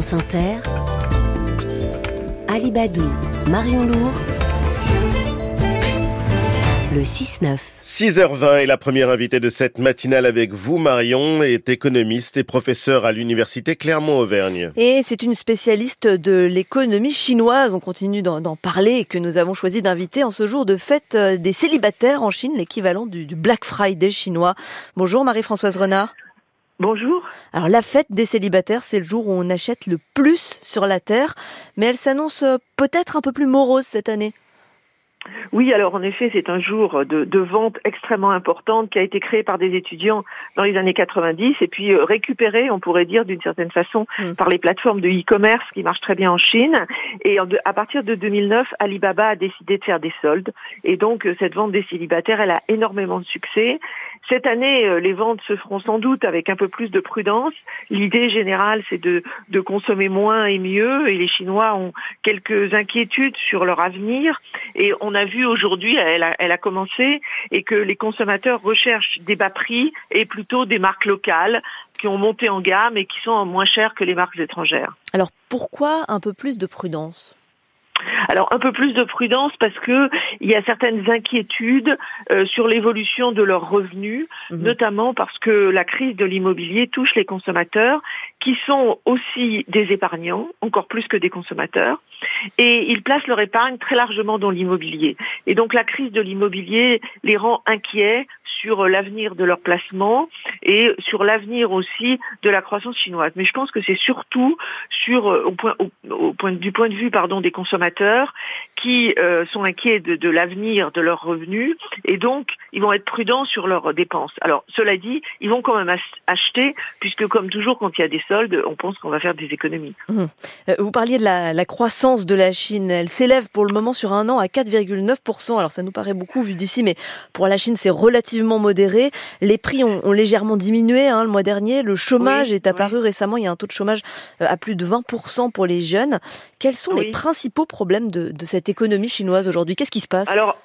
France Inter, Alibadou, Marion Lourd, le 6-9. 6h20 est la première invitée de cette matinale avec vous, Marion, est économiste et professeur à l'université Clermont-Auvergne. Et c'est une spécialiste de l'économie chinoise. On continue d'en parler et que nous avons choisi d'inviter en ce jour de fête euh, des célibataires en Chine, l'équivalent du, du Black Friday chinois. Bonjour Marie-Françoise Renard. Bonjour. Alors la fête des célibataires, c'est le jour où on achète le plus sur la Terre, mais elle s'annonce euh, peut-être un peu plus morose cette année. Oui, alors en effet, c'est un jour de, vente extrêmement importante qui a été créé par des étudiants dans les années 90 et puis euh, récupéré, on pourrait dire d'une certaine façon, mm. par les plateformes de e-commerce qui marchent très bien en Chine. Et à partir de 2009, Alibaba a décidé de faire des soldes. Et donc euh, cette vente des célibataires, elle a énormément de succès. Cette année, euh, les ventes se feront sans doute avec un peu plus de prudence. L'idée générale, c'est de, de, consommer moins et mieux. Et les Chinois ont quelques inquiétudes sur leur avenir. Et on a vu aujourd'hui, elle a, elle a commencé, et que les consommateurs recherchent des bas prix et plutôt des marques locales qui ont monté en gamme et qui sont moins chères que les marques étrangères. Alors pourquoi un peu plus de prudence? Alors un peu plus de prudence parce que il y a certaines inquiétudes euh, sur l'évolution de leurs revenus, mhm. notamment parce que la crise de l'immobilier touche les consommateurs qui sont aussi des épargnants, encore plus que des consommateurs, et ils placent leur épargne très largement dans l'immobilier. Et donc la crise de l'immobilier les rend inquiets sur l'avenir de leur placement et sur l'avenir aussi de la croissance chinoise. Mais je pense que c'est surtout sur euh, au point, du point de vue des consommateurs qui euh, sont inquiets de l'avenir de leurs revenus et donc ils vont être prudents sur leurs dépenses. Alors cela dit, ils vont quand même acheter puisque comme toujours quand il y a des soldes, on pense qu'on va faire des économies. Mmh. Euh, vous parliez de la, la croissance de la Chine. Elle s'élève pour le moment sur un an à 4,9%. Alors ça nous paraît beaucoup vu d'ici, mais pour la Chine c'est relativement modéré. Les prix ont, ont légèrement diminué hein, le mois dernier. Le chômage est apparu récemment. Il y a un taux de chômage euh, à plus de 20% pour les jeunes. Quels sont les principaux problèmes de, de cette économie chinoise aujourd'hui? Qu'est-ce qui se passe? Alors,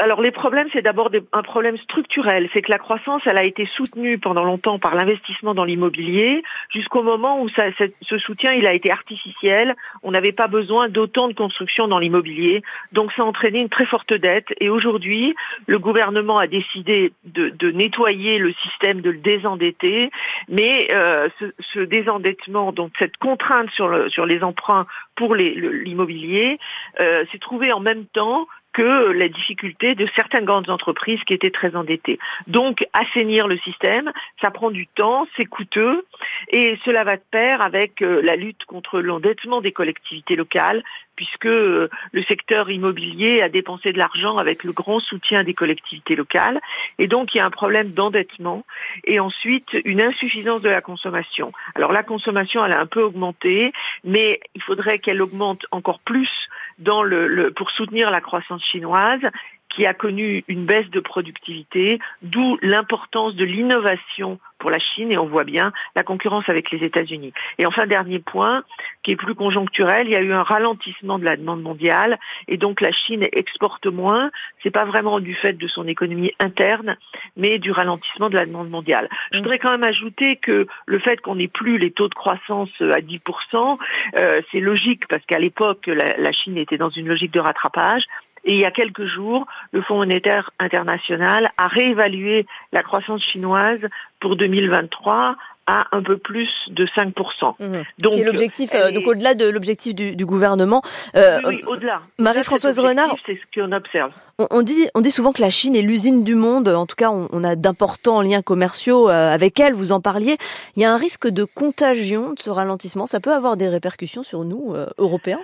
alors les problèmes, c'est d'abord un problème structurel. C'est que la croissance, elle a été soutenue pendant longtemps par l'investissement dans l'immobilier, jusqu'au moment où ce soutien, il a été artificiel. On n'avait pas besoin d'autant de construction dans l'immobilier, donc ça a entraîné une très forte dette. Et aujourd'hui, le gouvernement a décidé de, nettoyer le système, de le désendetter, mais euh, ce, désendettement, donc cette contrainte sur les emprunts pour l'immobilier, euh, s'est trouvé en même temps que la difficulté de certaines grandes entreprises qui étaient très endettées. Donc, assainir le système, ça prend du temps, c'est coûteux, et cela va de pair avec euh, la lutte contre l'endettement des collectivités locales, puisque euh, le secteur immobilier a dépensé de l'argent avec le grand soutien des collectivités locales. Et donc, il y a un problème d'endettement et ensuite une insuffisance de la consommation. Alors, la consommation, elle a un peu augmenté, mais il faudrait qu'elle augmente encore plus dans le, pour soutenir la croissance chinoise qui a connu une baisse de productivité, d'où l'importance de l'innovation pour la Chine et on voit bien la concurrence avec les États-Unis. Et enfin, dernier point, qui est plus conjoncturel, il y a eu un ralentissement de la demande mondiale et donc la Chine exporte moins. C'est pas vraiment du fait de son économie interne, mais du ralentissement de la demande mondiale. Je voudrais quand même ajouter que le fait qu'on n'ait plus les taux de croissance à 10%, euh, c'est logique parce qu'à l'époque, la Chine était dans une logique de rattrapage. Et il y a quelques jours, le Fonds monétaire international a réévalué la croissance chinoise pour 2023 à un peu plus de 5%. Mmh. Donc, l'objectif, euh, donc au-delà de l'objectif du, du, gouvernement. Euh, oui, au-delà. Marie-Françoise Renard. C'est ce qu'on observe. On, dit, on dit souvent que la Chine est l'usine du monde. En tout cas, on, on a d'importants liens commerciaux euh, avec elle. Vous en parliez. Il y a un risque de contagion de ce ralentissement. Ça peut avoir des répercussions sur nous, euh, Européens?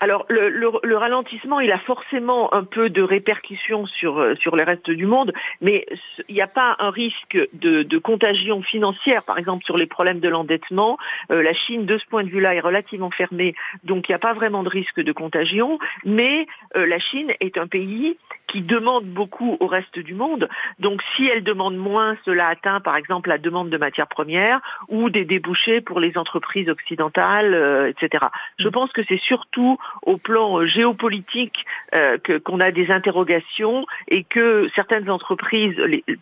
Alors le, le, le, ralentissement, il a forcément un peu de répercussions sur euh, sur le reste du monde, mais il n'y a pas un risque de, de, contagion financière, par exemple sur les problèmes de l'endettement. Euh, la Chine, de ce point de vue-là, est relativement fermée, donc il n'y a pas vraiment de risque de contagion. Mais euh, la Chine est un pays qui demande beaucoup au reste du monde. Donc si elle demande moins, cela atteint par exemple la demande de matières premières ou des débouchés pour les entreprises occidentales, etc. Je mm. pense que c'est surtout au plan géopolitique euh, que qu'on a des interrogations et que certaines entreprises,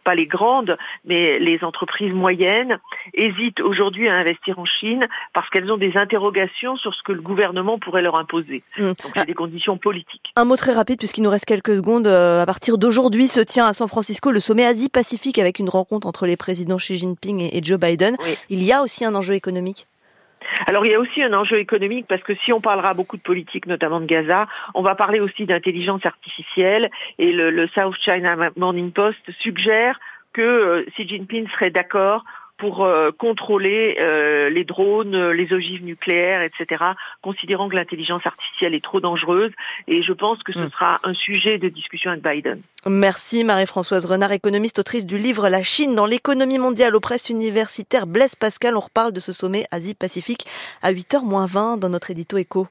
pas les grandes, mais les entreprises moyennes, hésitent aujourd'hui à investir en Chine parce qu'elles ont des interrogations sur ce que le gouvernement pourrait leur imposer. Mmh. Donc c'est des conditions politiques. Un mot très rapide puisqu'il nous reste quelques secondes. Euh, à partir d'aujourd'hui se tient à San Francisco le sommet Asie-Pacifique avec une rencontre entre les présidents Xi Jinping et Joe Biden. Il y a aussi un enjeu économique? Alors il y a aussi un enjeu économique parce que si on parlera beaucoup de politique, notamment de Gaza, on va parler aussi d'intelligence artificielle. Et le, South China Morning Post suggère que euh, Xi Jinping serait d'accord pour euh, contrôler euh, les drones, les ogives nucléaires, etc., considérant que l'intelligence artificielle est trop dangereuse. Et je pense que ce hmm. sera un sujet de discussion avec Biden. Merci Marie-Françoise Renard, économiste, autrice du livre La Chine dans l'économie mondiale aux presses universitaires. Blaise Pascal, on reparle de ce sommet Asie-Pacifique à 8h20 dans notre édito écho.